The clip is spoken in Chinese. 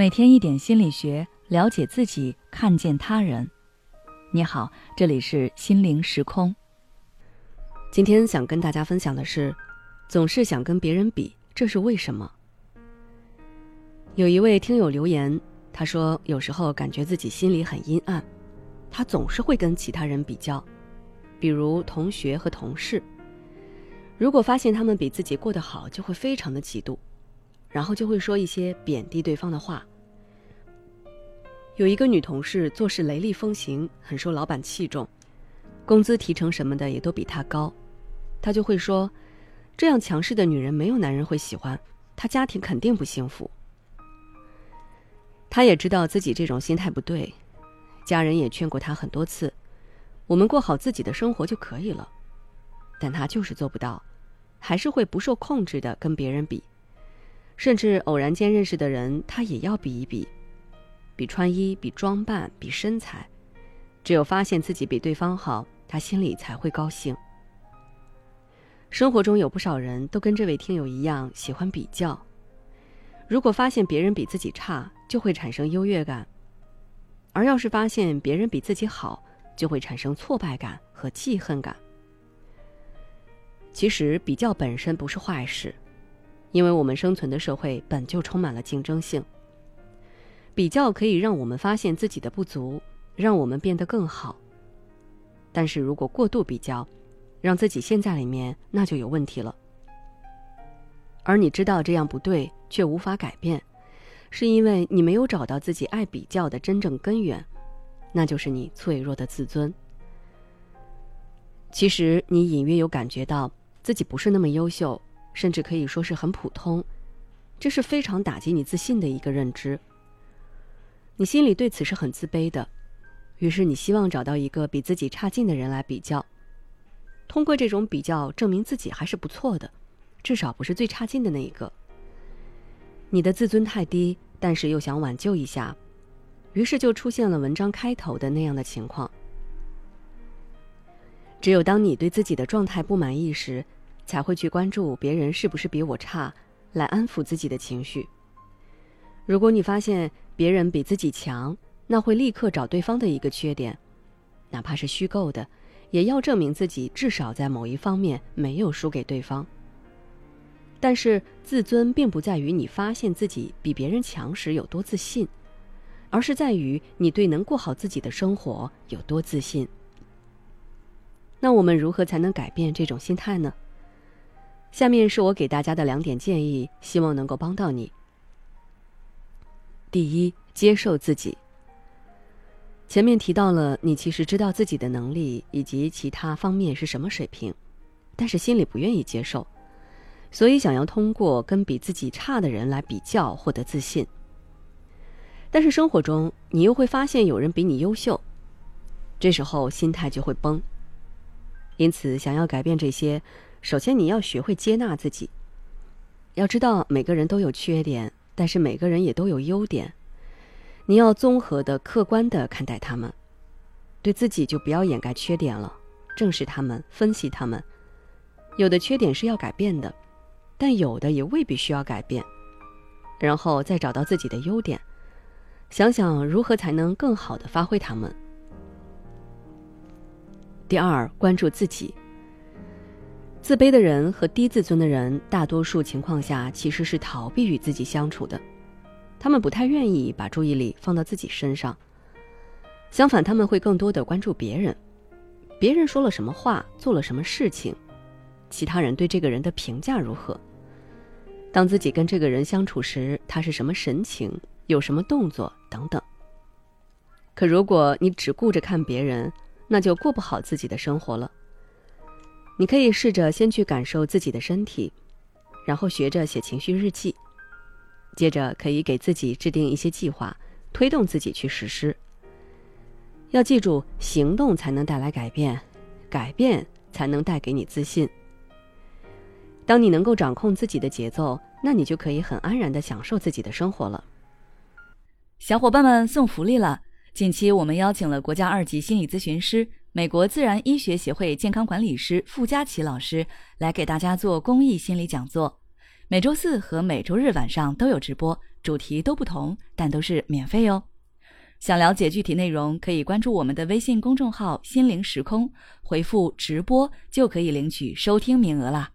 每天一点心理学，了解自己，看见他人。你好，这里是心灵时空。今天想跟大家分享的是，总是想跟别人比，这是为什么？有一位听友留言，他说有时候感觉自己心里很阴暗，他总是会跟其他人比较，比如同学和同事。如果发现他们比自己过得好，就会非常的嫉妒，然后就会说一些贬低对方的话。有一个女同事做事雷厉风行，很受老板器重，工资提成什么的也都比她高，她就会说：“这样强势的女人没有男人会喜欢，她家庭肯定不幸福。”她也知道自己这种心态不对，家人也劝过她很多次：“我们过好自己的生活就可以了。”但她就是做不到，还是会不受控制的跟别人比，甚至偶然间认识的人，她也要比一比。比穿衣，比装扮，比身材，只有发现自己比对方好，他心里才会高兴。生活中有不少人都跟这位听友一样喜欢比较，如果发现别人比自己差，就会产生优越感；而要是发现别人比自己好，就会产生挫败感和记恨感。其实比较本身不是坏事，因为我们生存的社会本就充满了竞争性。比较可以让我们发现自己的不足，让我们变得更好。但是如果过度比较，让自己陷在里面，那就有问题了。而你知道这样不对，却无法改变，是因为你没有找到自己爱比较的真正根源，那就是你脆弱的自尊。其实你隐约有感觉到自己不是那么优秀，甚至可以说是很普通，这是非常打击你自信的一个认知。你心里对此是很自卑的，于是你希望找到一个比自己差劲的人来比较，通过这种比较证明自己还是不错的，至少不是最差劲的那一个。你的自尊太低，但是又想挽救一下，于是就出现了文章开头的那样的情况。只有当你对自己的状态不满意时，才会去关注别人是不是比我差，来安抚自己的情绪。如果你发现别人比自己强，那会立刻找对方的一个缺点，哪怕是虚构的，也要证明自己至少在某一方面没有输给对方。但是自尊并不在于你发现自己比别人强时有多自信，而是在于你对能过好自己的生活有多自信。那我们如何才能改变这种心态呢？下面是我给大家的两点建议，希望能够帮到你。第一，接受自己。前面提到了，你其实知道自己的能力以及其他方面是什么水平，但是心里不愿意接受，所以想要通过跟比自己差的人来比较获得自信。但是生活中，你又会发现有人比你优秀，这时候心态就会崩。因此，想要改变这些，首先你要学会接纳自己。要知道，每个人都有缺点。但是每个人也都有优点，你要综合的、客观的看待他们，对自己就不要掩盖缺点了，正视他们，分析他们。有的缺点是要改变的，但有的也未必需要改变。然后再找到自己的优点，想想如何才能更好的发挥他们。第二，关注自己。自卑的人和低自尊的人，大多数情况下其实是逃避与自己相处的，他们不太愿意把注意力放到自己身上。相反，他们会更多的关注别人，别人说了什么话，做了什么事情，其他人对这个人的评价如何。当自己跟这个人相处时，他是什么神情，有什么动作等等。可如果你只顾着看别人，那就过不好自己的生活了。你可以试着先去感受自己的身体，然后学着写情绪日记，接着可以给自己制定一些计划，推动自己去实施。要记住，行动才能带来改变，改变才能带给你自信。当你能够掌控自己的节奏，那你就可以很安然的享受自己的生活了。小伙伴们送福利了！近期我们邀请了国家二级心理咨询师。美国自然医学协会健康管理师傅佳琪老师来给大家做公益心理讲座，每周四和每周日晚上都有直播，主题都不同，但都是免费哦。想了解具体内容，可以关注我们的微信公众号“心灵时空”，回复“直播”就可以领取收听名额啦。